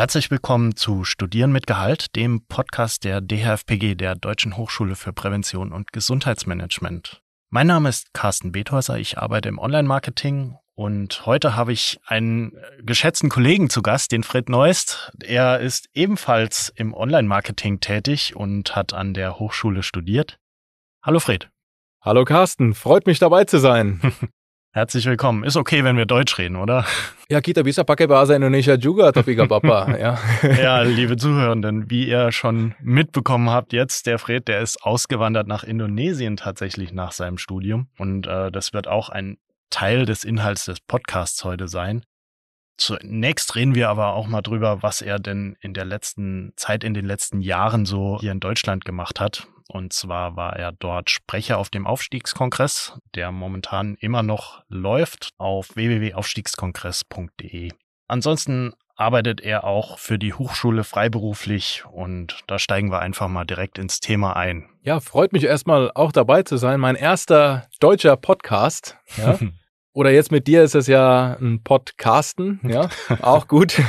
Herzlich willkommen zu Studieren mit Gehalt, dem Podcast der DHFPG, der Deutschen Hochschule für Prävention und Gesundheitsmanagement. Mein Name ist Carsten Bethäuser, ich arbeite im Online-Marketing und heute habe ich einen geschätzten Kollegen zu Gast, den Fred Neust. Er ist ebenfalls im Online-Marketing tätig und hat an der Hochschule studiert. Hallo Fred. Hallo Carsten, freut mich dabei zu sein. Herzlich willkommen. Ist okay, wenn wir Deutsch reden, oder? Ja, kita bisa pakai bahasa Indonesia juga, tapi gak ja. ja, liebe Zuhörenden, wie ihr schon mitbekommen habt jetzt, der Fred, der ist ausgewandert nach Indonesien tatsächlich nach seinem Studium. Und äh, das wird auch ein Teil des Inhalts des Podcasts heute sein. Zunächst reden wir aber auch mal drüber, was er denn in der letzten Zeit, in den letzten Jahren so hier in Deutschland gemacht hat. Und zwar war er dort Sprecher auf dem Aufstiegskongress, der momentan immer noch läuft auf www.aufstiegskongress.de. Ansonsten arbeitet er auch für die Hochschule freiberuflich und da steigen wir einfach mal direkt ins Thema ein. Ja, freut mich erstmal auch dabei zu sein. Mein erster deutscher Podcast. Ja. Oder jetzt mit dir ist es ja ein Podcasten, ja, auch gut.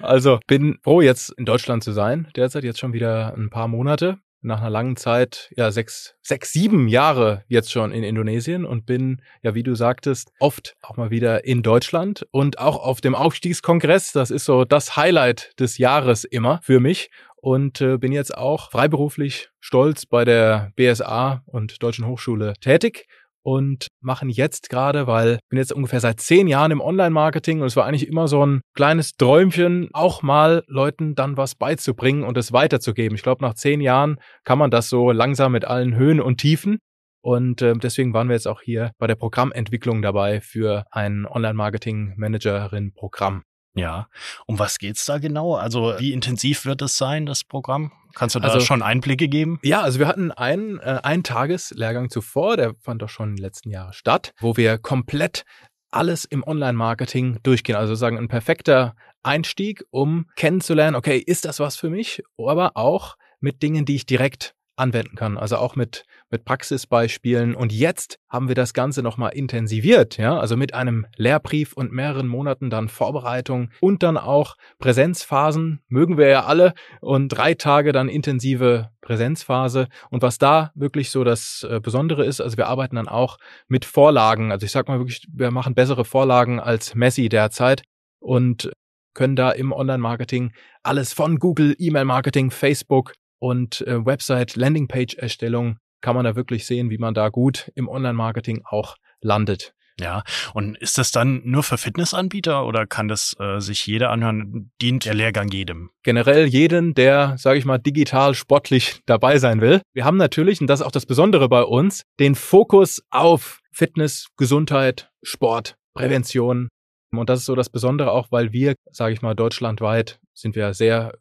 Also bin froh, jetzt in Deutschland zu sein, derzeit jetzt schon wieder ein paar Monate. Nach einer langen Zeit, ja, sechs, sechs, sieben Jahre jetzt schon in Indonesien und bin, ja, wie du sagtest, oft auch mal wieder in Deutschland und auch auf dem Aufstiegskongress. Das ist so das Highlight des Jahres immer für mich und äh, bin jetzt auch freiberuflich stolz bei der BSA und Deutschen Hochschule tätig und machen jetzt gerade, weil ich bin jetzt ungefähr seit zehn Jahren im Online-Marketing und es war eigentlich immer so ein kleines Träumchen, auch mal Leuten dann was beizubringen und es weiterzugeben. Ich glaube, nach zehn Jahren kann man das so langsam mit allen Höhen und Tiefen. Und äh, deswegen waren wir jetzt auch hier bei der Programmentwicklung dabei für ein Online-Marketing-Managerin-Programm. Ja, um was geht's da genau? Also wie intensiv wird es sein, das Programm? Kannst du da also, schon Einblicke geben? Ja, also wir hatten einen, äh, einen Tageslehrgang zuvor, der fand doch schon in den letzten Jahren statt, wo wir komplett alles im Online-Marketing durchgehen. Also sagen ein perfekter Einstieg, um kennenzulernen, okay, ist das was für mich? Aber auch mit Dingen, die ich direkt anwenden kann. Also auch mit, mit Praxisbeispielen. Und jetzt haben wir das Ganze nochmal intensiviert, ja, also mit einem Lehrbrief und mehreren Monaten dann Vorbereitung und dann auch Präsenzphasen, mögen wir ja alle, und drei Tage dann intensive Präsenzphase. Und was da wirklich so das äh, Besondere ist, also wir arbeiten dann auch mit Vorlagen. Also ich sag mal wirklich, wir machen bessere Vorlagen als Messi derzeit und können da im Online-Marketing alles von Google, E-Mail-Marketing, Facebook, und äh, Website, Landingpage-Erstellung kann man da wirklich sehen, wie man da gut im Online-Marketing auch landet. Ja, und ist das dann nur für Fitnessanbieter oder kann das äh, sich jeder anhören? Dient der Lehrgang jedem? Generell jeden, der, sage ich mal, digital sportlich dabei sein will. Wir haben natürlich, und das ist auch das Besondere bei uns, den Fokus auf Fitness, Gesundheit, Sport, Prävention. Und das ist so das Besondere auch, weil wir, sage ich mal, deutschlandweit sind wir sehr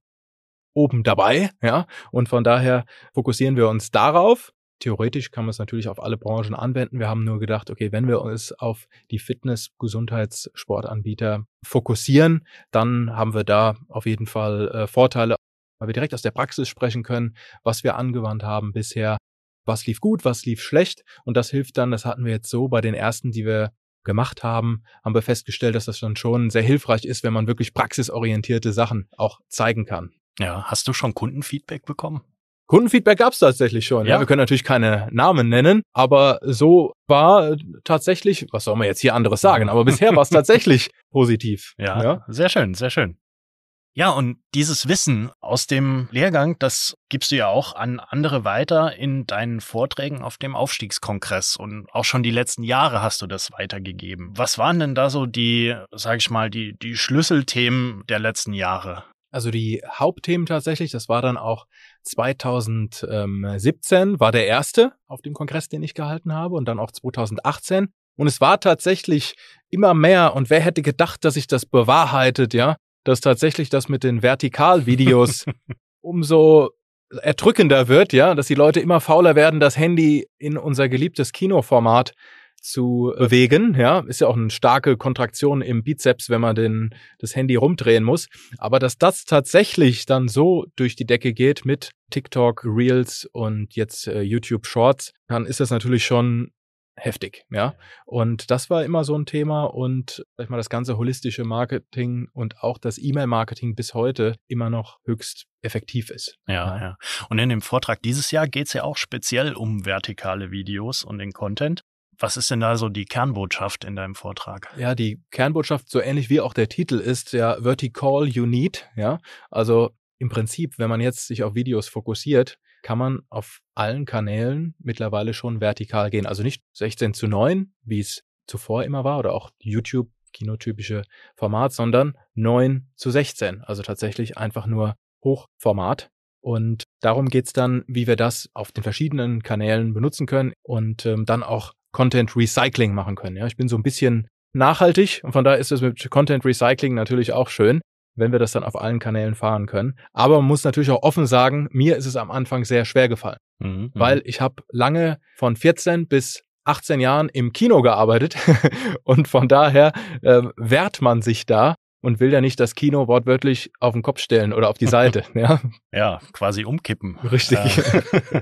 oben dabei, ja. Und von daher fokussieren wir uns darauf. Theoretisch kann man es natürlich auf alle Branchen anwenden. Wir haben nur gedacht, okay, wenn wir uns auf die Fitness-, Gesundheits-, fokussieren, dann haben wir da auf jeden Fall äh, Vorteile, weil wir direkt aus der Praxis sprechen können, was wir angewandt haben bisher, was lief gut, was lief schlecht. Und das hilft dann, das hatten wir jetzt so bei den ersten, die wir gemacht haben, haben wir festgestellt, dass das dann schon sehr hilfreich ist, wenn man wirklich praxisorientierte Sachen auch zeigen kann. Ja, hast du schon Kundenfeedback bekommen? Kundenfeedback gab es tatsächlich schon. Ja. ja. wir können natürlich keine Namen nennen, aber so war tatsächlich, was soll man jetzt hier anderes sagen, aber bisher war es tatsächlich positiv. Ja, ja, sehr schön, sehr schön. Ja, und dieses Wissen aus dem Lehrgang, das gibst du ja auch an andere weiter in deinen Vorträgen auf dem Aufstiegskongress und auch schon die letzten Jahre hast du das weitergegeben. Was waren denn da so die, sag ich mal, die, die Schlüsselthemen der letzten Jahre? Also die Hauptthemen tatsächlich, das war dann auch 2017, war der erste auf dem Kongress, den ich gehalten habe und dann auch 2018. Und es war tatsächlich immer mehr und wer hätte gedacht, dass sich das bewahrheitet, ja, dass tatsächlich das mit den Vertikalvideos umso erdrückender wird, ja, dass die Leute immer fauler werden, das Handy in unser geliebtes Kinoformat zu bewegen. Ja, ist ja auch eine starke Kontraktion im Bizeps, wenn man den, das Handy rumdrehen muss. Aber dass das tatsächlich dann so durch die Decke geht mit TikTok, Reels und jetzt äh, YouTube Shorts, dann ist das natürlich schon heftig, ja. Und das war immer so ein Thema und sag ich mal, das ganze holistische Marketing und auch das E-Mail-Marketing bis heute immer noch höchst effektiv ist. Ja, ja. Und in dem Vortrag dieses Jahr geht es ja auch speziell um vertikale Videos und den Content. Was ist denn da so die Kernbotschaft in deinem Vortrag? Ja, die Kernbotschaft, so ähnlich wie auch der Titel ist, ja, Vertical You Need, ja. Also im Prinzip, wenn man jetzt sich auf Videos fokussiert, kann man auf allen Kanälen mittlerweile schon vertikal gehen. Also nicht 16 zu 9, wie es zuvor immer war, oder auch YouTube, kinotypische Format, sondern 9 zu 16. Also tatsächlich einfach nur Hochformat. Und darum geht's dann, wie wir das auf den verschiedenen Kanälen benutzen können und ähm, dann auch Content Recycling machen können. Ja, ich bin so ein bisschen nachhaltig und von daher ist es mit Content Recycling natürlich auch schön wenn wir das dann auf allen Kanälen fahren können. Aber man muss natürlich auch offen sagen, mir ist es am Anfang sehr schwer gefallen, mhm, mhm. weil ich habe lange von 14 bis 18 Jahren im Kino gearbeitet und von daher äh, wehrt man sich da und will ja nicht das Kino wortwörtlich auf den Kopf stellen oder auf die Seite. ja, ja quasi umkippen. Richtig. Äh,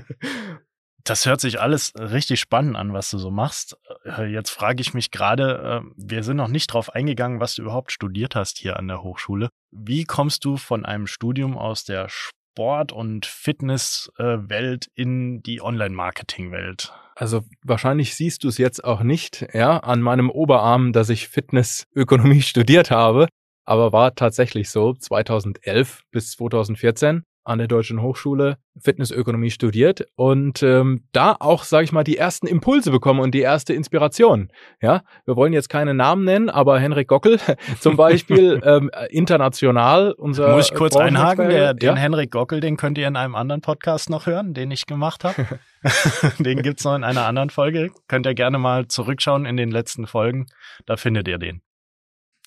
Das hört sich alles richtig spannend an, was du so machst. Äh, jetzt frage ich mich gerade, äh, wir sind noch nicht drauf eingegangen, was du überhaupt studiert hast hier an der Hochschule. Wie kommst du von einem Studium aus der Sport- und Fitnesswelt in die Online-Marketing-Welt? Also wahrscheinlich siehst du es jetzt auch nicht, ja, an meinem Oberarm, dass ich Fitnessökonomie studiert habe, aber war tatsächlich so 2011 bis 2014 an der Deutschen Hochschule Fitnessökonomie studiert und ähm, da auch, sage ich mal, die ersten Impulse bekommen und die erste Inspiration. Ja, wir wollen jetzt keine Namen nennen, aber Henrik Gockel zum Beispiel ähm, international unser. Muss ich kurz einhaken? Der, den ja? Henrik Gockel, den könnt ihr in einem anderen Podcast noch hören, den ich gemacht habe. den gibt's noch in einer anderen Folge. Könnt ihr gerne mal zurückschauen in den letzten Folgen. Da findet ihr den.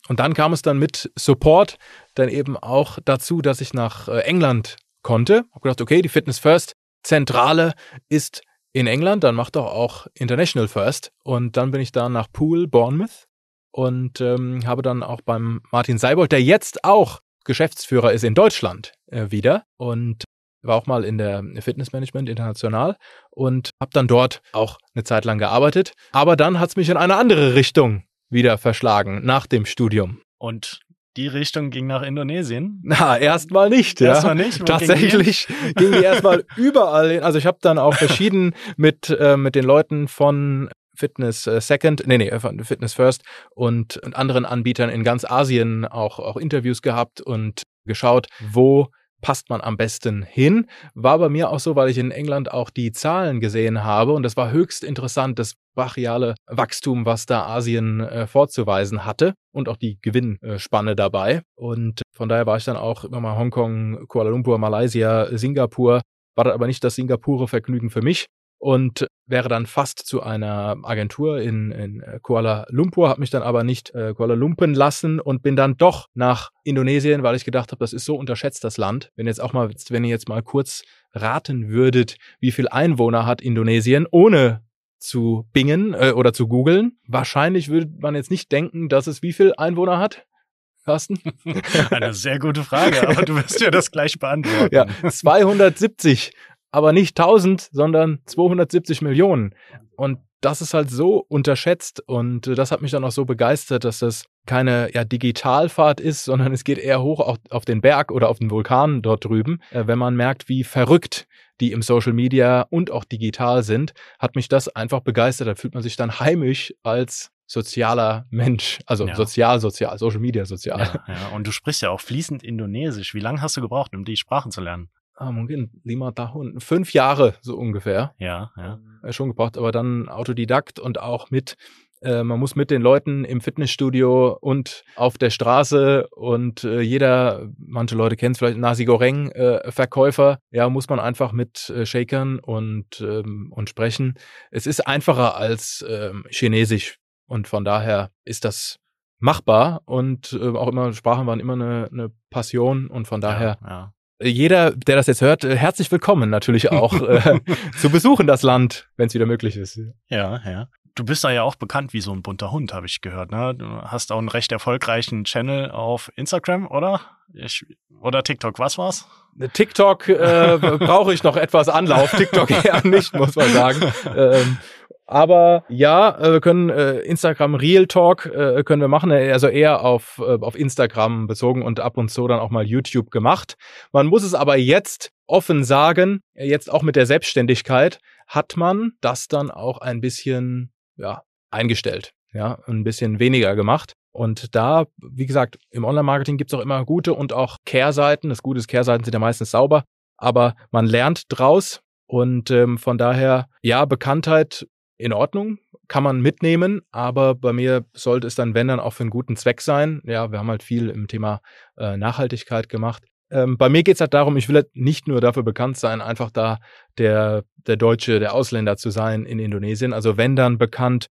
Und dann kam es dann mit Support dann eben auch dazu, dass ich nach äh, England konnte. Hab gedacht, okay, die Fitness First Zentrale ist in England, dann macht doch auch International First. Und dann bin ich da nach Poole, Bournemouth und ähm, habe dann auch beim Martin Seibold, der jetzt auch Geschäftsführer ist in Deutschland äh, wieder und war auch mal in der Fitnessmanagement international und habe dann dort auch eine Zeit lang gearbeitet. Aber dann hat es mich in eine andere Richtung wieder verschlagen nach dem Studium. Und die Richtung ging nach Indonesien? Na, erstmal nicht. Ja. Erstmal nicht. Tatsächlich ging die, ging die erstmal überall hin. Also ich habe dann auch verschieden mit, äh, mit den Leuten von Fitness äh, Second, nee, nee, Fitness First und, und anderen Anbietern in ganz Asien auch, auch Interviews gehabt und geschaut, wo passt man am besten hin. War bei mir auch so, weil ich in England auch die Zahlen gesehen habe und das war höchst interessant, das brachiale Wachstum, was da Asien äh, vorzuweisen hatte und auch die Gewinnspanne dabei. Und von daher war ich dann auch immer mal Hongkong, Kuala Lumpur, Malaysia, Singapur. War das aber nicht das Singapure Vergnügen für mich, und wäre dann fast zu einer Agentur in, in äh, Kuala Lumpur, habe mich dann aber nicht äh, Kuala Lumpen lassen und bin dann doch nach Indonesien, weil ich gedacht habe, das ist so unterschätzt das Land. Wenn jetzt auch mal, wenn ihr jetzt mal kurz raten würdet, wie viel Einwohner hat Indonesien, ohne zu bingen äh, oder zu googeln, wahrscheinlich würde man jetzt nicht denken, dass es wie viel Einwohner hat. Carsten? Eine sehr gute Frage, aber du wirst ja das gleich beantworten. Ja, 270 aber nicht 1000, sondern 270 Millionen. Und das ist halt so unterschätzt und äh, das hat mich dann auch so begeistert, dass das keine ja, Digitalfahrt ist, sondern es geht eher hoch auf, auf den Berg oder auf den Vulkan dort drüben. Äh, wenn man merkt, wie verrückt die im Social Media und auch digital sind, hat mich das einfach begeistert. Da fühlt man sich dann heimisch als sozialer Mensch, also ja. sozial, sozial, Social Media sozial. Ja, ja, und du sprichst ja auch fließend Indonesisch. Wie lange hast du gebraucht, um die Sprache zu lernen? Ah, mungkin lima tahun, fünf Jahre so ungefähr. Ja, ja. Äh, schon gebraucht, aber dann Autodidakt und auch mit, äh, man muss mit den Leuten im Fitnessstudio und auf der Straße und äh, jeder, manche Leute kennen es vielleicht, Nasi Goreng äh, Verkäufer, ja, muss man einfach mit äh, Shakern und, ähm, und sprechen. Es ist einfacher als ähm, Chinesisch und von daher ist das machbar und äh, auch immer Sprachen waren immer eine, eine Passion und von daher ja, ja jeder, der das jetzt hört, äh, herzlich willkommen natürlich auch äh, zu besuchen das Land, wenn es wieder möglich ist. Ja, ja. Du bist da ja auch bekannt wie so ein bunter Hund, habe ich gehört. Ne? Du hast auch einen recht erfolgreichen Channel auf Instagram, oder? Ich, oder TikTok, was war's? TikTok äh, brauche ich noch etwas Anlauf. TikTok eher nicht, muss man sagen. Ähm, Aber ja, äh, wir können äh, Instagram Real Talk äh, können wir machen, also eher auf, äh, auf Instagram bezogen und ab und zu dann auch mal YouTube gemacht. Man muss es aber jetzt offen sagen, jetzt auch mit der Selbstständigkeit hat man das dann auch ein bisschen ja, eingestellt, ja, ein bisschen weniger gemacht. Und da, wie gesagt, im Online-Marketing gibt's auch immer gute und auch Kehrseiten. Das Gute ist, Kehrseiten sind ja meistens sauber, aber man lernt draus. Und ähm, von daher, ja, Bekanntheit in Ordnung, kann man mitnehmen, aber bei mir sollte es dann, wenn dann, auch für einen guten Zweck sein. Ja, wir haben halt viel im Thema äh, Nachhaltigkeit gemacht. Ähm, bei mir geht's halt darum, ich will halt nicht nur dafür bekannt sein, einfach da der, der Deutsche, der Ausländer zu sein in Indonesien. Also wenn dann bekannt,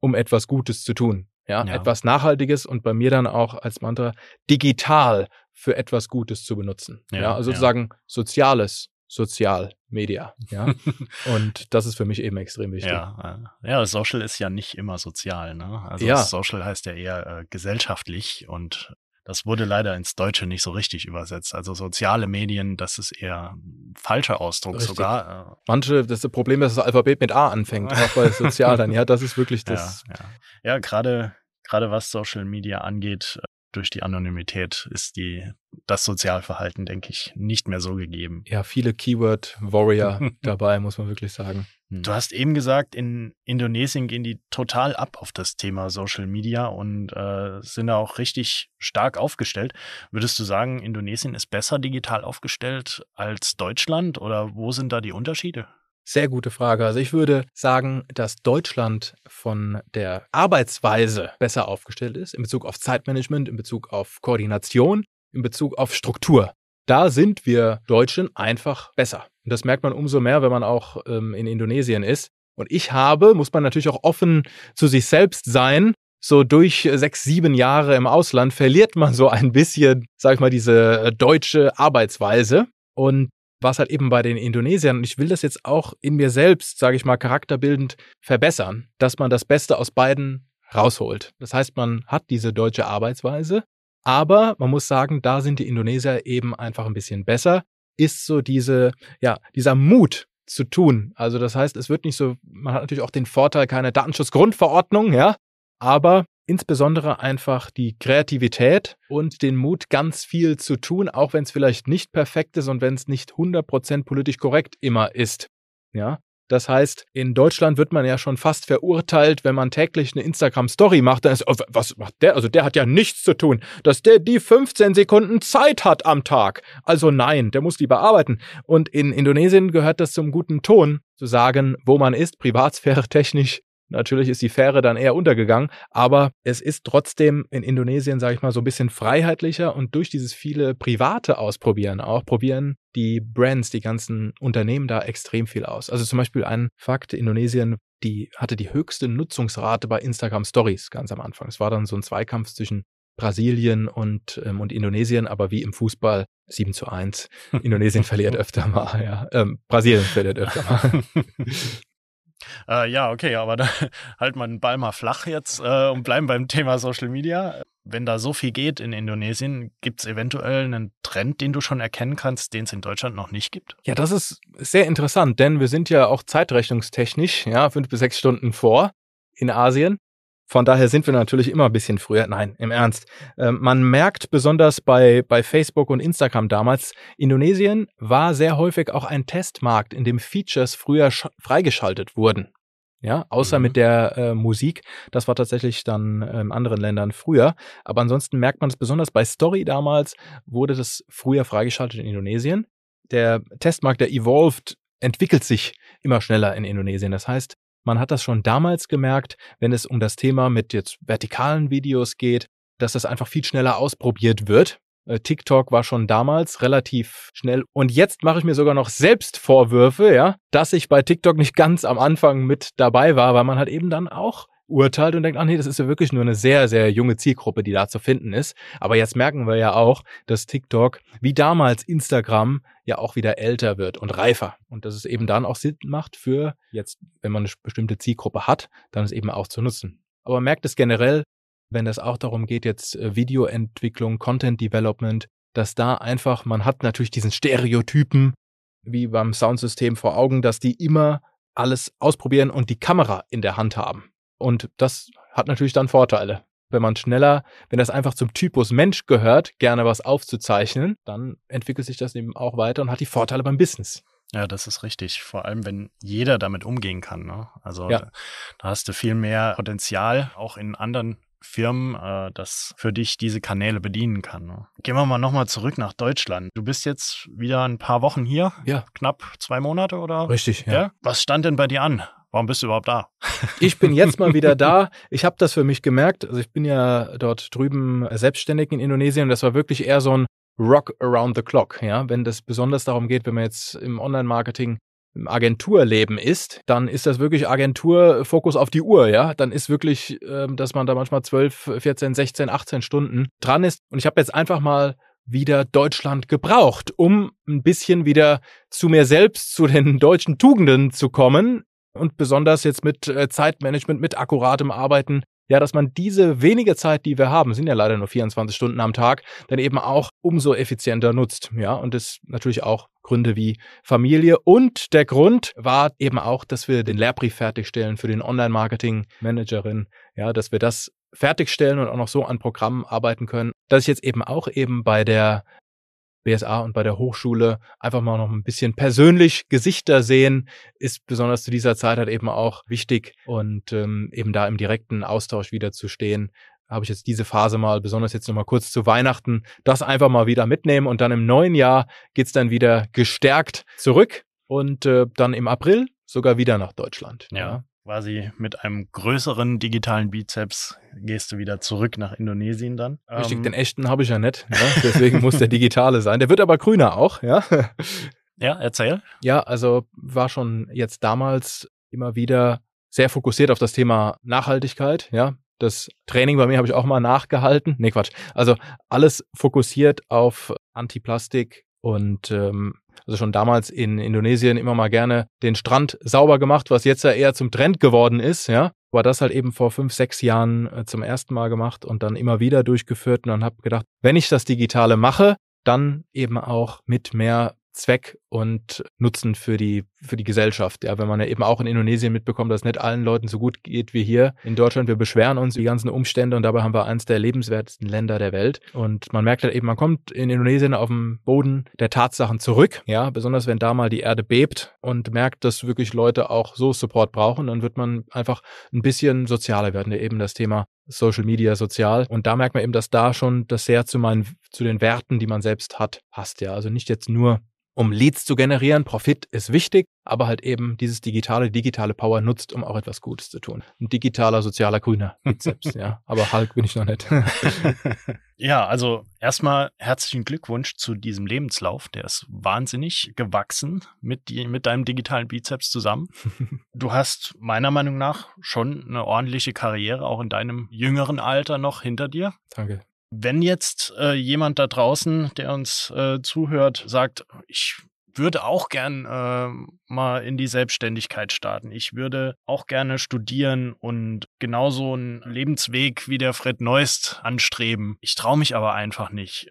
um etwas Gutes zu tun. Ja, ja, etwas Nachhaltiges und bei mir dann auch als Mantra digital für etwas Gutes zu benutzen. Ja, ja also sozusagen soziales Sozialmedia. Ja, und das ist für mich eben extrem wichtig. Ja, äh, ja, Social ist ja nicht immer sozial. Ne? Also ja. Social heißt ja eher äh, gesellschaftlich und das wurde leider ins Deutsche nicht so richtig übersetzt. Also soziale Medien, das ist eher ein falscher Ausdruck richtig. sogar. Äh. Manche, das, das Problem ist, dass das Alphabet mit A anfängt, auch bei sozial dann. Ja, das ist wirklich das. Ja, ja. ja gerade, gerade was Social Media angeht, durch die Anonymität ist die, das Sozialverhalten, denke ich, nicht mehr so gegeben. Ja, viele Keyword-Warrior dabei, muss man wirklich sagen. Du hast eben gesagt, in Indonesien gehen die total ab auf das Thema Social Media und äh, sind da auch richtig stark aufgestellt. Würdest du sagen, Indonesien ist besser digital aufgestellt als Deutschland oder wo sind da die Unterschiede? Sehr gute Frage. Also ich würde sagen, dass Deutschland von der Arbeitsweise besser aufgestellt ist in Bezug auf Zeitmanagement, in Bezug auf Koordination, in Bezug auf Struktur. Da sind wir Deutschen einfach besser. Und das merkt man umso mehr, wenn man auch ähm, in Indonesien ist. Und ich habe, muss man natürlich auch offen zu sich selbst sein, so durch sechs, sieben Jahre im Ausland verliert man so ein bisschen, sag ich mal, diese äh, deutsche Arbeitsweise. Und was halt eben bei den Indonesiern, und ich will das jetzt auch in mir selbst, sage ich mal, charakterbildend verbessern, dass man das Beste aus beiden rausholt. Das heißt, man hat diese deutsche Arbeitsweise, aber man muss sagen, da sind die Indonesier eben einfach ein bisschen besser. Ist so diese, ja, dieser Mut zu tun. Also das heißt, es wird nicht so, man hat natürlich auch den Vorteil, keine Datenschutzgrundverordnung, ja, aber insbesondere einfach die Kreativität und den Mut, ganz viel zu tun, auch wenn es vielleicht nicht perfekt ist und wenn es nicht 100% politisch korrekt immer ist. Ja, das heißt, in Deutschland wird man ja schon fast verurteilt, wenn man täglich eine Instagram-Story macht. Dann ist, oh, was macht der? Also der hat ja nichts zu tun, dass der die 15 Sekunden Zeit hat am Tag. Also nein, der muss lieber arbeiten. Und in Indonesien gehört das zum guten Ton, zu sagen, wo man ist, Privatsphäre technisch Natürlich ist die Fähre dann eher untergegangen, aber es ist trotzdem in Indonesien, sage ich mal, so ein bisschen freiheitlicher und durch dieses viele private Ausprobieren auch, probieren die Brands, die ganzen Unternehmen da extrem viel aus. Also zum Beispiel ein Fakt, Indonesien die hatte die höchste Nutzungsrate bei Instagram Stories ganz am Anfang. Es war dann so ein Zweikampf zwischen Brasilien und, ähm, und Indonesien, aber wie im Fußball 7 zu 1. Indonesien verliert öfter mal, ja. Ähm, Brasilien verliert öfter mal. Äh, ja, okay, aber da halt mal den Ball mal flach jetzt äh, und bleiben beim Thema Social Media. Wenn da so viel geht in Indonesien, gibt es eventuell einen Trend, den du schon erkennen kannst, den es in Deutschland noch nicht gibt? Ja, das ist sehr interessant, denn wir sind ja auch zeitrechnungstechnisch, ja, fünf bis sechs Stunden vor in Asien. Von daher sind wir natürlich immer ein bisschen früher. Nein, im Ernst. Ähm, man merkt besonders bei, bei Facebook und Instagram damals, Indonesien war sehr häufig auch ein Testmarkt, in dem Features früher freigeschaltet wurden. Ja, außer mhm. mit der äh, Musik. Das war tatsächlich dann in ähm, anderen Ländern früher. Aber ansonsten merkt man es besonders bei Story damals, wurde das früher freigeschaltet in Indonesien. Der Testmarkt, der Evolved, entwickelt sich immer schneller in Indonesien. Das heißt, man hat das schon damals gemerkt, wenn es um das Thema mit jetzt vertikalen Videos geht, dass das einfach viel schneller ausprobiert wird. Äh, TikTok war schon damals relativ schnell und jetzt mache ich mir sogar noch selbst Vorwürfe, ja, dass ich bei TikTok nicht ganz am Anfang mit dabei war, weil man halt eben dann auch urteilt und denkt, ach nee, das ist ja wirklich nur eine sehr, sehr junge Zielgruppe, die da zu finden ist. Aber jetzt merken wir ja auch, dass TikTok wie damals Instagram ja auch wieder älter wird und reifer. Und dass es eben dann auch Sinn macht für jetzt, wenn man eine bestimmte Zielgruppe hat, dann es eben auch zu nutzen. Aber man merkt es generell, wenn es auch darum geht, jetzt äh, Videoentwicklung, Content Development, dass da einfach, man hat natürlich diesen Stereotypen wie beim Soundsystem vor Augen, dass die immer alles ausprobieren und die Kamera in der Hand haben. Und das hat natürlich dann Vorteile. Wenn man schneller, wenn das einfach zum Typus Mensch gehört, gerne was aufzuzeichnen, dann entwickelt sich das eben auch weiter und hat die Vorteile beim Business. Ja, das ist richtig. Vor allem, wenn jeder damit umgehen kann. Ne? Also ja. da, da hast du viel mehr Potenzial, auch in anderen Firmen, äh, das für dich diese Kanäle bedienen kann. Ne? Gehen wir mal nochmal zurück nach Deutschland. Du bist jetzt wieder ein paar Wochen hier. Ja. Knapp zwei Monate oder? Richtig, ja. ja? Was stand denn bei dir an? Warum bist du überhaupt da? Ich bin jetzt mal wieder da. Ich habe das für mich gemerkt. Also ich bin ja dort drüben selbstständig in Indonesien und das war wirklich eher so ein Rock around the clock. Ja, wenn das besonders darum geht, wenn man jetzt im Online-Marketing im Agenturleben ist, dann ist das wirklich Agentur-Fokus auf die Uhr, ja. Dann ist wirklich, ähm, dass man da manchmal 12, 14, 16, 18 Stunden dran ist. Und ich habe jetzt einfach mal wieder Deutschland gebraucht, um ein bisschen wieder zu mir selbst, zu den deutschen Tugenden zu kommen und besonders jetzt mit äh, Zeitmanagement, mit akkuratem Arbeiten ja, dass man diese wenige Zeit, die wir haben, sind ja leider nur 24 Stunden am Tag, dann eben auch umso effizienter nutzt. Ja, und das natürlich auch Gründe wie Familie. Und der Grund war eben auch, dass wir den Lehrbrief fertigstellen für den Online-Marketing-Managerin. Ja, dass wir das fertigstellen und auch noch so an Programmen arbeiten können, dass ich jetzt eben auch eben bei der BSA und bei der Hochschule einfach mal noch ein bisschen persönlich Gesichter sehen, ist besonders zu dieser Zeit halt eben auch wichtig und ähm, eben da im direkten Austausch wieder zu stehen, habe ich jetzt diese Phase mal, besonders jetzt nochmal kurz zu Weihnachten, das einfach mal wieder mitnehmen und dann im neuen Jahr geht's dann wieder gestärkt zurück und äh, dann im April sogar wieder nach Deutschland. ja. ja quasi mit einem größeren digitalen Bizeps gehst du wieder zurück nach Indonesien dann. Richtig, ähm, den echten habe ich ja nicht. Ja? Deswegen muss der digitale sein. Der wird aber grüner auch, ja. Ja, erzähl. Ja, also war schon jetzt damals immer wieder sehr fokussiert auf das Thema Nachhaltigkeit, ja. Das Training bei mir habe ich auch mal nachgehalten. Nee, Quatsch. Also alles fokussiert auf Antiplastik und ähm, also schon damals in Indonesien immer mal gerne den Strand sauber gemacht, was jetzt ja eher zum Trend geworden ist, ja. War das halt eben vor fünf, sechs Jahren äh, zum ersten Mal gemacht und dann immer wieder durchgeführt und dann habe gedacht, wenn ich das Digitale mache, dann eben auch mit mehr Zweck und Nutzen für die, für die Gesellschaft. Ja, wenn man ja eben auch in Indonesien mitbekommt, dass es nicht allen Leuten so gut geht wie hier in Deutschland. Wir beschweren uns die ganzen Umstände und dabei haben wir eines der lebenswertesten Länder der Welt. Und man merkt halt eben, man kommt in Indonesien auf dem Boden der Tatsachen zurück. Ja, besonders wenn da mal die Erde bebt und merkt, dass wirklich Leute auch so Support brauchen, dann wird man einfach ein bisschen sozialer werden. Eben das Thema Social Media, sozial. Und da merkt man eben, dass da schon das sehr zu meinen, zu den Werten, die man selbst hat, passt. Ja, also nicht jetzt nur um Leads zu generieren. Profit ist wichtig, aber halt eben dieses digitale, digitale Power nutzt, um auch etwas Gutes zu tun. Ein digitaler, sozialer Grüner Bizeps, ja. Aber Hulk bin ich noch nicht. ja, also erstmal herzlichen Glückwunsch zu diesem Lebenslauf. Der ist wahnsinnig gewachsen mit, die, mit deinem digitalen Bizeps zusammen. Du hast meiner Meinung nach schon eine ordentliche Karriere, auch in deinem jüngeren Alter noch hinter dir. Danke. Wenn jetzt äh, jemand da draußen, der uns äh, zuhört, sagt, ich würde auch gern äh, mal in die Selbstständigkeit starten. Ich würde auch gerne studieren und genauso einen Lebensweg wie der Fred Neust anstreben. Ich traue mich aber einfach nicht.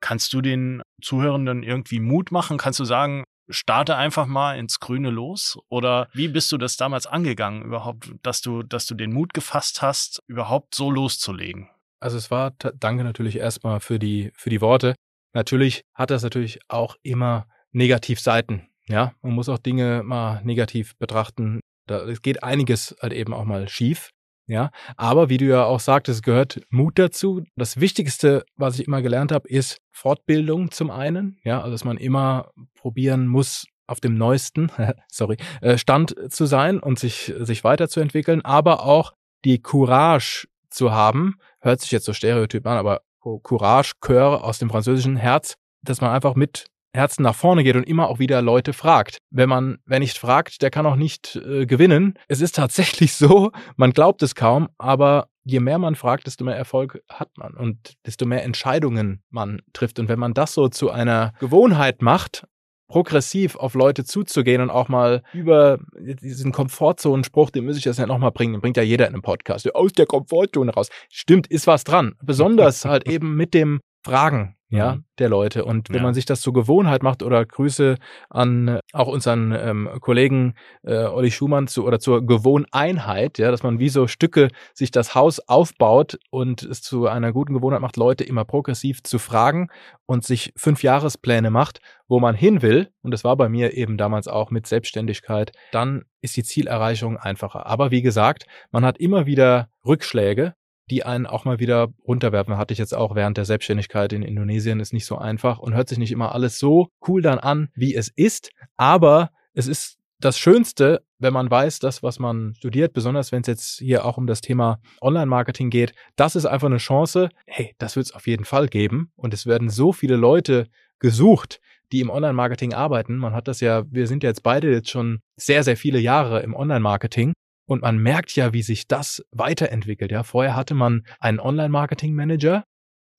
Kannst du den Zuhörenden irgendwie Mut machen? Kannst du sagen, starte einfach mal ins Grüne los? Oder wie bist du das damals angegangen, überhaupt, dass du, dass du den Mut gefasst hast, überhaupt so loszulegen? Also es war, danke natürlich erstmal für die, für die Worte. Natürlich hat das natürlich auch immer Negativseiten. Ja, man muss auch Dinge mal negativ betrachten. Da, es geht einiges halt eben auch mal schief. Ja, aber wie du ja auch sagtest, gehört Mut dazu. Das Wichtigste, was ich immer gelernt habe, ist Fortbildung zum einen. Ja, also dass man immer probieren muss, auf dem neuesten, sorry, äh, Stand zu sein und sich, sich weiterzuentwickeln, aber auch die Courage zu haben, hört sich jetzt so stereotyp an, aber Courage, Cœur aus dem französischen Herz, dass man einfach mit Herzen nach vorne geht und immer auch wieder Leute fragt. Wenn man, wer nicht fragt, der kann auch nicht äh, gewinnen. Es ist tatsächlich so, man glaubt es kaum, aber je mehr man fragt, desto mehr Erfolg hat man und desto mehr Entscheidungen man trifft. Und wenn man das so zu einer Gewohnheit macht, progressiv auf Leute zuzugehen und auch mal über diesen Komfortzonenspruch, den muss ich jetzt nicht nochmal bringen, den bringt ja jeder in einem Podcast, aus der Komfortzone raus. Stimmt, ist was dran. Besonders halt eben mit dem Fragen. Ja, Mhm. der Leute. Und wenn Ja. man sich das zur Gewohnheit macht oder Grüße an äh, auch unseren ähm, Kollegen äh, Olli Schumann zu, oder zur Gewohneinheit, ja, dass man wie so Stücke sich das Haus aufbaut und es zu einer guten Gewohnheit macht, Leute immer progressiv zu fragen und sich fünf Jahrespläne macht, wo man hin will. Und das war bei mir eben damals auch mit Selbstständigkeit. Dann ist die Zielerreichung einfacher. Aber wie gesagt, man hat immer wieder Rückschläge die einen auch mal wieder runterwerfen. Hatte ich jetzt auch während der Selbstständigkeit in Indonesien, ist nicht so einfach und hört sich nicht immer alles so cool dann an, wie es ist. Aber es ist das Schönste, wenn man weiß, das, was man studiert, besonders wenn es jetzt hier auch um das Thema Online-Marketing geht, das ist einfach eine Chance. Hey, das wird es auf jeden Fall geben. Und es werden so viele Leute gesucht, die im Online-Marketing arbeiten. Man hat das ja, wir sind jetzt beide jetzt schon sehr, sehr viele Jahre im Online-Marketing. Und man merkt ja, wie sich das weiterentwickelt. Ja, vorher hatte man einen Online-Marketing-Manager.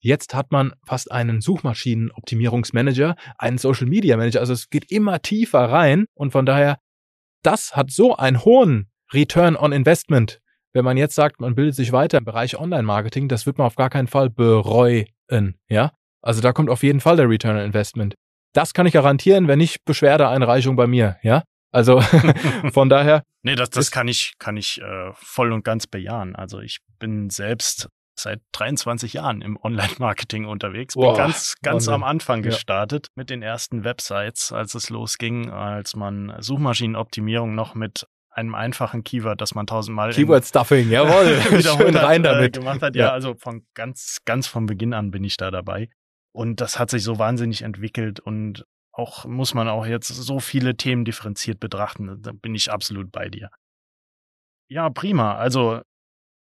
Jetzt hat man fast einen Suchmaschinen-Optimierungsmanager, einen Social-Media-Manager. Also es geht immer tiefer rein. Und von daher, das hat so einen hohen Return on Investment. Wenn man jetzt sagt, man bildet sich weiter im Bereich Online-Marketing, das wird man auf gar keinen Fall bereuen. Ja, also da kommt auf jeden Fall der Return on Investment. Das kann ich garantieren, wenn nicht Beschwerdeeinreichung bei mir. Ja, also von daher, Nee, das, das kann ich, kann ich äh, voll und ganz bejahen. Also ich bin selbst seit 23 Jahren im Online-Marketing unterwegs. Bin Boah, ganz, ganz Wahnsinn. am Anfang Ja. gestartet mit den ersten Websites, als es losging, als man Suchmaschinenoptimierung noch mit einem einfachen Keyword, das man tausendmal Keyword Stuffing, jawohl, schön rein äh, damit. gemacht hat. Ja, Ja. also von ganz, ganz von Beginn an bin ich da dabei. Und das hat sich so wahnsinnig entwickelt und auch muss man auch jetzt so viele Themen differenziert betrachten. Da bin ich absolut bei dir. Ja, prima. Also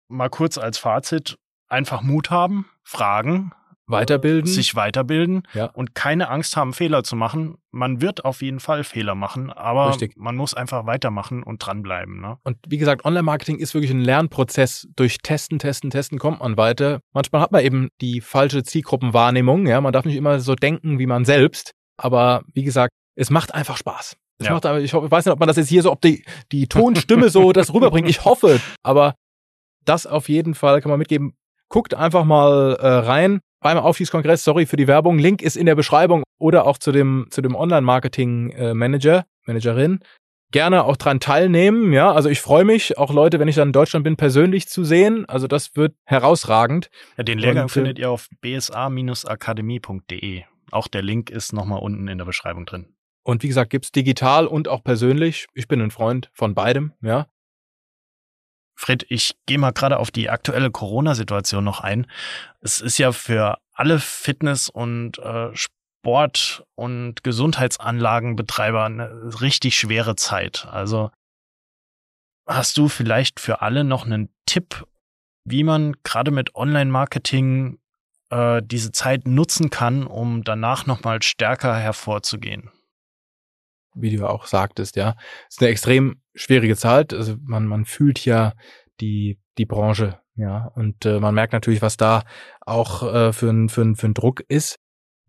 mal kurz als Fazit. Einfach Mut haben, fragen, Weiterbilden. sich weiterbilden Ja. und keine Angst haben, Fehler zu machen. Man wird auf jeden Fall Fehler machen, aber Richtig. man muss einfach weitermachen und dranbleiben. Ne? Und wie gesagt, Online-Marketing ist wirklich ein Lernprozess. Durch Testen, Testen, Testen kommt man weiter. Manchmal hat man eben die falsche Zielgruppenwahrnehmung. Ja, man darf nicht immer so denken wie man selbst. Aber wie gesagt, es macht einfach Spaß. Es Ja. macht ich hoffe, ich weiß nicht, ob man das jetzt hier so, ob die, die Tonstimme so das rüberbringt. Ich hoffe, aber das auf jeden Fall kann man mitgeben. Guckt einfach mal äh, rein beim Aufstiegskongress. Sorry für die Werbung. Link ist in der Beschreibung oder auch zu dem, zu dem Online-Marketing-Manager, Managerin gerne auch dran teilnehmen. Ja, also ich freue mich, auch Leute, wenn ich dann in Deutschland bin, persönlich zu sehen. Also das wird herausragend. Ja, den Lehrgang Und, äh, findet ihr auf bsa-akademie.de. Auch der Link ist nochmal unten in der Beschreibung drin. Und wie gesagt, gibt's digital und auch persönlich. Ich bin ein Freund von beidem. Ja, Fred, ich gehe mal gerade auf die aktuelle Corona-Situation noch ein. Es ist ja für alle Fitness- und äh, Sport- und Gesundheitsanlagenbetreiber eine richtig schwere Zeit. Also hast du vielleicht für alle noch einen Tipp, wie man gerade mit Online-Marketing äh, diese Zeit nutzen kann, um danach nochmal stärker hervorzugehen? wie du auch sagtest, ja, ist eine extrem schwierige Zeit. Also man man fühlt ja die die Branche, ja, und äh, man merkt natürlich, was da auch äh, für ein für ein für ein Druck ist.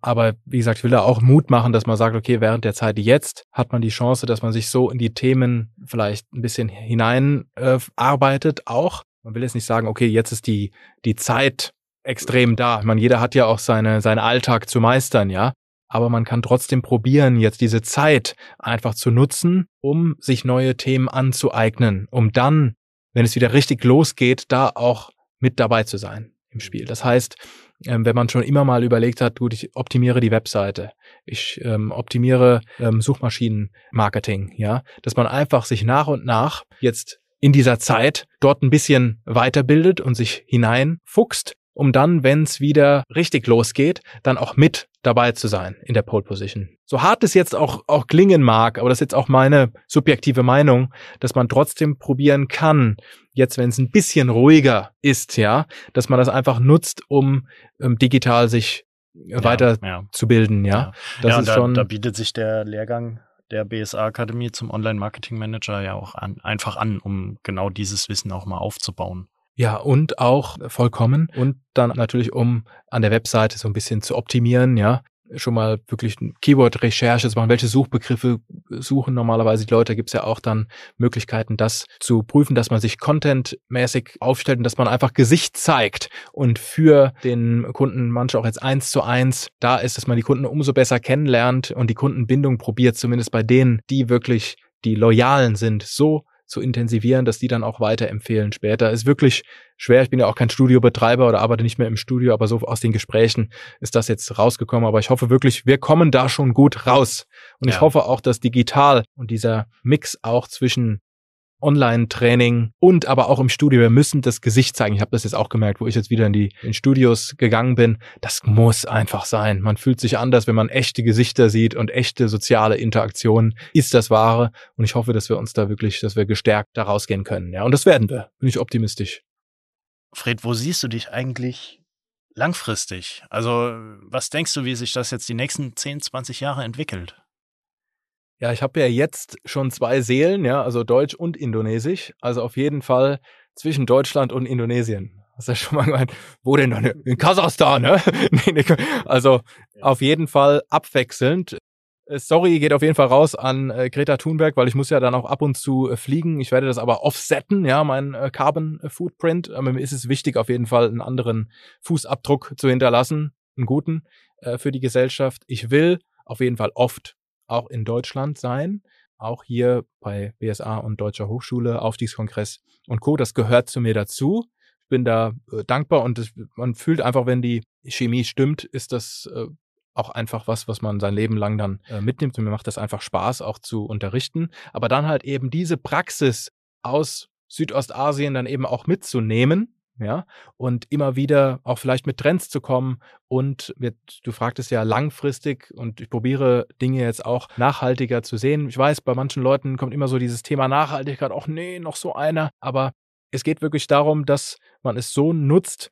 Aber wie gesagt, ich will da auch Mut machen, dass man sagt, okay, während der Zeit jetzt hat man die Chance, dass man sich so in die Themen vielleicht ein bisschen hinein äh, arbeitet auch. Man will jetzt nicht sagen, okay, jetzt ist die die Zeit extrem da. Ich meine, jeder hat ja auch seine seinen Alltag zu meistern, ja. Aber man kann trotzdem probieren, jetzt diese Zeit einfach zu nutzen, um sich neue Themen anzueignen, um dann, wenn es wieder richtig losgeht, da auch mit dabei zu sein im Spiel. Das heißt, ähm, wenn man schon immer mal überlegt hat, gut, ich optimiere die Webseite, ich ähm, optimiere ähm, Suchmaschinenmarketing, ja, dass man einfach sich nach und nach jetzt in dieser Zeit dort ein bisschen weiterbildet und sich hineinfuchst, um dann, wenn es wieder richtig losgeht, dann auch mit dabei zu sein in der Pole Position. So hart es jetzt auch, auch klingen mag, aber das ist jetzt auch meine subjektive Meinung, dass man trotzdem probieren kann, jetzt wenn es ein bisschen ruhiger ist, ja, dass man das einfach nutzt, um ähm, digital sich äh, weiter ja. zu bilden, ja. Ja. Das ja, ist da, schon, da bietet sich der Lehrgang der BSA-Akademie zum Online-Marketing-Manager ja auch an, einfach an, um genau dieses Wissen auch mal aufzubauen. Ja, und auch vollkommen. Und dann natürlich, um an der Webseite so ein bisschen zu optimieren, ja. schon mal wirklich Keyword-Recherche zu machen, welche Suchbegriffe suchen normalerweise die Leute, gibt es ja auch dann Möglichkeiten, das zu prüfen, dass man sich contentmäßig aufstellt und dass man einfach Gesicht zeigt und für den Kunden manche auch jetzt eins zu eins da ist, dass man die Kunden umso besser kennenlernt und die Kundenbindung probiert, zumindest bei denen, die wirklich die Loyalen sind, so zu intensivieren, dass die dann auch weiterempfehlen später. Ist wirklich schwer. Ich bin ja auch kein Studiobetreiber oder arbeite nicht mehr im Studio, aber so aus den Gesprächen ist das jetzt rausgekommen. Aber ich hoffe wirklich, wir kommen da schon gut raus. Und ja. ich hoffe auch, dass digital und dieser Mix auch zwischen Online-Training und aber auch im Studio. Wir müssen das Gesicht zeigen. Ich habe das jetzt auch gemerkt, wo ich jetzt wieder in die in Studios gegangen bin. Das muss einfach sein. Man fühlt sich anders, wenn man echte Gesichter sieht und echte soziale Interaktionen. Ist das wahre? Und ich hoffe, dass wir uns da wirklich, dass wir gestärkt da rausgehen können. Ja, und das werden wir. Bin ich optimistisch. Fred, wo siehst du dich eigentlich langfristig? Also, was denkst du, wie sich das jetzt die nächsten 10, 20 Jahre entwickelt? Ja, ich habe ja jetzt schon zwei Seelen, ja, also Deutsch und Indonesisch. Also auf jeden Fall zwischen Deutschland und Indonesien. Hast du ja schon mal gemeint, wo denn? In Kasachstan, ne? also auf jeden Fall abwechselnd. Äh, sorry geht auf jeden Fall raus an äh, Greta Thunberg, weil ich muss ja dann auch ab und zu äh, fliegen. Ich werde das aber offsetten, ja, mein äh, Carbon Footprint. Aber mir ist es wichtig, auf jeden Fall einen anderen Fußabdruck zu hinterlassen, einen guten äh, für die Gesellschaft. Ich will auf jeden Fall oft auch in Deutschland sein, auch hier bei BSA und Deutscher Hochschule, Aufstiegskongress und Co. Das gehört zu mir dazu. Ich bin da äh, dankbar und das, man fühlt einfach, wenn die Chemie stimmt, ist das äh, auch einfach was, was man sein Leben lang dann äh, mitnimmt. Und mir macht das einfach Spaß, auch zu unterrichten. Aber dann halt eben diese Praxis aus Südostasien dann eben auch mitzunehmen ja, und immer wieder auch vielleicht mit Trends zu kommen und mit, du fragtest ja langfristig und ich probiere Dinge jetzt auch nachhaltiger zu sehen. Ich weiß, bei manchen Leuten kommt immer so dieses Thema Nachhaltigkeit, ach nee, noch so einer, aber es geht wirklich darum, dass man es so nutzt,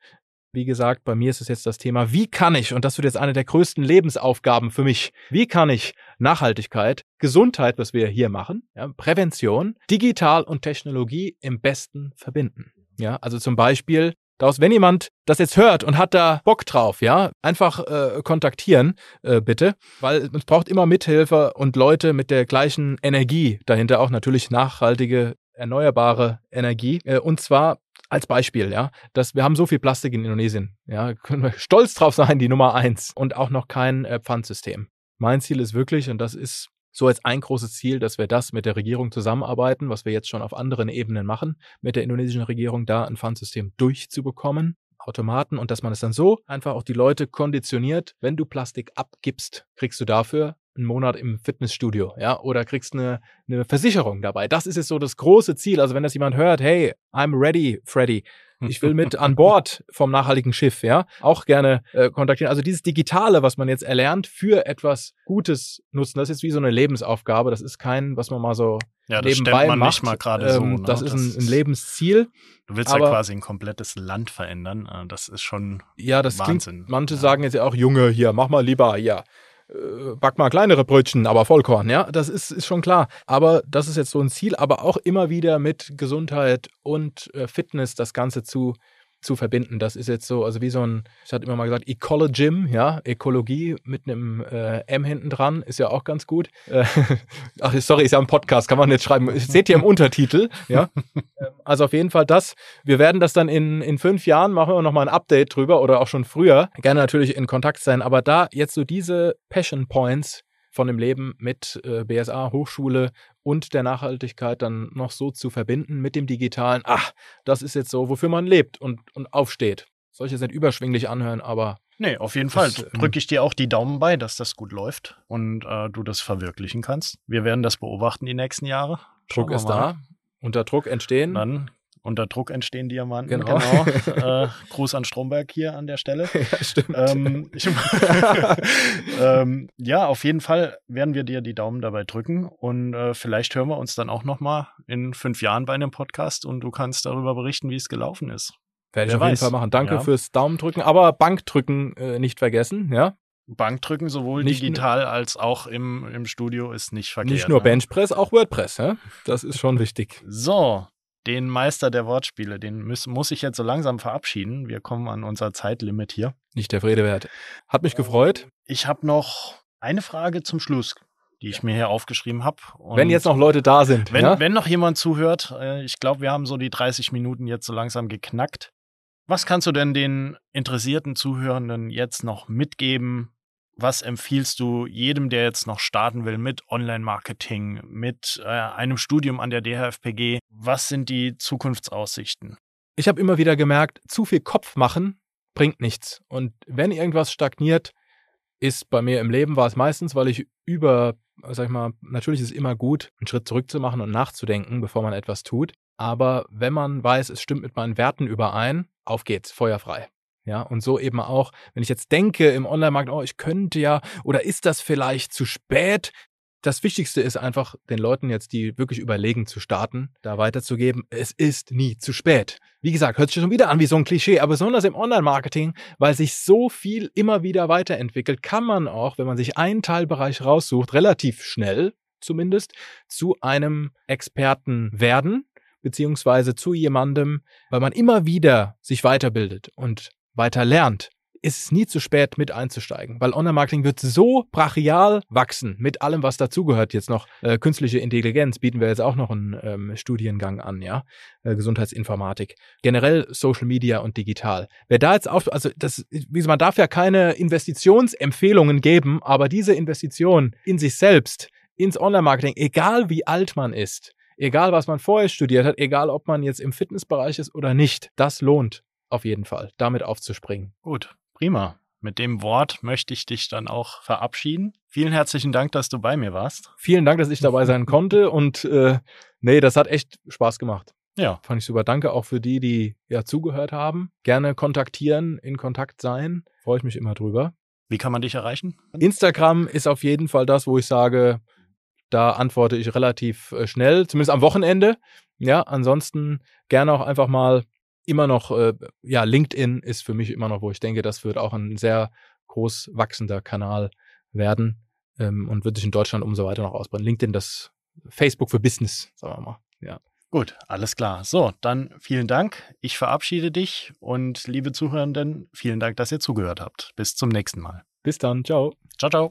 wie gesagt, bei mir ist es jetzt das Thema, wie kann ich, und das wird jetzt eine der größten Lebensaufgaben für mich, wie kann ich Nachhaltigkeit, Gesundheit, was wir hier machen, ja, Prävention, digital und Technologie im besten verbinden. Ja, also zum Beispiel, daraus, wenn jemand das jetzt hört und hat da Bock drauf, ja, einfach äh, kontaktieren, äh, bitte, weil es braucht immer Mithilfe und Leute mit der gleichen Energie dahinter, auch natürlich nachhaltige, erneuerbare Energie. Äh, und zwar als Beispiel, ja, dass wir haben so viel Plastik in Indonesien, ja, können wir stolz drauf sein, die Nummer eins und auch noch kein äh, Pfandsystem. Mein Ziel ist wirklich, und das ist so als ein großes Ziel, dass wir das mit der Regierung zusammenarbeiten, was wir jetzt schon auf anderen Ebenen machen, mit der indonesischen Regierung da ein Pfandsystem durchzubekommen. Automaten und dass man es dann so einfach auch die Leute konditioniert, wenn du Plastik abgibst, kriegst du dafür einen Monat im Fitnessstudio, ja, oder kriegst eine, eine Versicherung dabei. Das ist jetzt so das große Ziel. Also wenn das jemand hört, hey, I'm ready, Freddy, ich will mit an Bord vom nachhaltigen Schiff, ja, auch gerne äh, kontaktieren. Also dieses Digitale, was man jetzt erlernt, für etwas Gutes nutzen, das ist wie so eine Lebensaufgabe. Das ist kein, was man mal so ja, das nebenbei man macht. nicht mal gerade so. Ähm, ne? Das ist ein, ein, Lebensziel. Du willst aber, ja quasi ein komplettes Land verändern. Äh, das ist schon ja, das Wahnsinn. Klingt, manche ja. sagen jetzt ja auch, Junge, hier, mach mal lieber, ja äh, back mal kleinere Brötchen, aber Vollkorn, ja, das ist, ist schon klar. Aber das ist jetzt so ein Ziel, aber auch immer wieder mit Gesundheit und äh, Fitness das Ganze zu zu verbinden. Das ist jetzt so, also wie so ein, ich hatte immer mal gesagt, Ecologym, ja, Ökologie mit einem äh, M hinten dran, ist ja auch ganz gut. Äh, ach, sorry, ist ja ein Podcast, kann man jetzt schreiben. Seht ihr im Untertitel, ja. Ähm, also auf jeden Fall das. Wir werden das dann in, in fünf Jahren, machen wir nochmal ein Update drüber oder auch schon früher. Gerne natürlich in Kontakt sein, aber da jetzt so diese Passion Points von dem Leben mit äh, BSA, Hochschule und der Nachhaltigkeit dann noch so zu verbinden mit dem Digitalen. Ach, das ist jetzt so, wofür man lebt und, und aufsteht. Jetzt nicht überschwinglich anhören, aber. Nee, auf jeden Fall ähm, drücke ich dir auch die Daumen bei, dass das gut läuft und äh, du das verwirklichen kannst. Wir werden das beobachten die nächsten Jahre. Druck ist da. Unter Druck entstehen. Dann unter Druck entstehen Diamanten. Genau. genau. äh, Gruß an Stromberg hier an der Stelle. Ja, stimmt. Ähm, ich, ähm, ja, auf jeden Fall werden wir dir die Daumen dabei drücken und äh, vielleicht hören wir uns dann auch noch mal in fünf Jahren bei einem Podcast und du kannst darüber berichten, wie es gelaufen ist. Werde ich Wer auf jeden Fall machen. Danke ja. fürs Daumendrücken, aber Bankdrücken äh, nicht vergessen, ja? Bankdrücken sowohl nicht digital als auch im, im Studio ist nicht verkehrt. Nicht nur ne? Benchpress, auch WordPress, ja? Das ist schon wichtig. So, den Meister der Wortspiele, den muss, muss ich jetzt so langsam verabschieden. Wir kommen an unser Zeitlimit hier. Nicht der Frede wert. Hat mich gefreut. Ich habe noch eine Frage zum Schluss, die ich mir hier aufgeschrieben habe. Wenn jetzt noch Leute da sind. Wenn, ja? wenn noch jemand zuhört, äh, ich glaube, wir haben so die 30 Minuten jetzt so langsam geknackt. Was kannst du denn den interessierten Zuhörenden jetzt noch mitgeben? Was empfiehlst du jedem, der jetzt noch starten will mit Online-Marketing, mit äh, einem Studium an der DHFPG? Was sind die Zukunftsaussichten? Ich habe immer wieder gemerkt, zu viel Kopf machen bringt nichts. Und wenn irgendwas stagniert, ist bei mir im Leben war es meistens, weil ich über, sag ich mal, natürlich ist es immer gut, einen Schritt zurück zu machen und nachzudenken, bevor man etwas tut. Aber wenn man weiß, es stimmt mit meinen Werten überein, auf geht's, feuerfrei. Ja, und so eben auch, wenn ich jetzt denke im Online-Markt, oh, ich könnte ja, oder ist das vielleicht zu spät? Das Wichtigste ist einfach, den Leuten jetzt, die wirklich überlegen zu starten, da weiterzugeben, es ist nie zu spät. Wie gesagt, hört sich schon wieder an wie so ein Klischee, aber besonders im Online-Marketing, weil sich so viel immer wieder weiterentwickelt, kann man auch, wenn man sich einen Teilbereich raussucht, relativ schnell zumindest zu einem Experten werden, beziehungsweise zu jemandem, weil man immer wieder sich weiterbildet und weiter lernt, ist es nie zu spät, mit einzusteigen. Weil Online-Marketing wird so brachial wachsen mit allem, was dazugehört. Jetzt noch äh, künstliche Intelligenz bieten wir jetzt auch noch einen ähm, Studiengang an, ja. Äh, Gesundheitsinformatik. Generell Social Media und digital. Wer da jetzt auf, also das, wie gesagt, man darf ja keine Investitionsempfehlungen geben, aber diese Investition in sich selbst, ins Online-Marketing, egal wie alt man ist, egal was man vorher studiert hat, egal ob man jetzt im Fitnessbereich ist oder nicht, das lohnt auf jeden Fall, damit aufzuspringen. Gut, prima. Mit dem Wort möchte ich dich dann auch verabschieden. Vielen herzlichen Dank, dass du bei mir warst. Vielen Dank, dass ich dabei sein konnte und äh, nee, das hat echt Spaß gemacht. Ja. Fand ich super. Danke auch für die, die ja zugehört haben. Gerne kontaktieren, in Kontakt sein. Freue ich mich immer drüber. Wie kann man dich erreichen? Instagram ist auf jeden Fall das, wo ich sage, da antworte ich relativ äh, schnell, zumindest am Wochenende. Ja, ansonsten gerne auch einfach mal immer noch, äh, ja, LinkedIn ist für mich immer noch, wo ich denke, das wird auch ein sehr groß wachsender Kanal werden ähm, und wird sich in Deutschland umso weiter noch ausbauen. LinkedIn, das Facebook für Business, sagen wir mal. Ja. Gut, alles klar. So, dann vielen Dank. Ich verabschiede dich und liebe Zuhörenden, vielen Dank, dass ihr zugehört habt. Bis zum nächsten Mal. Bis dann. Ciao. Ciao, ciao.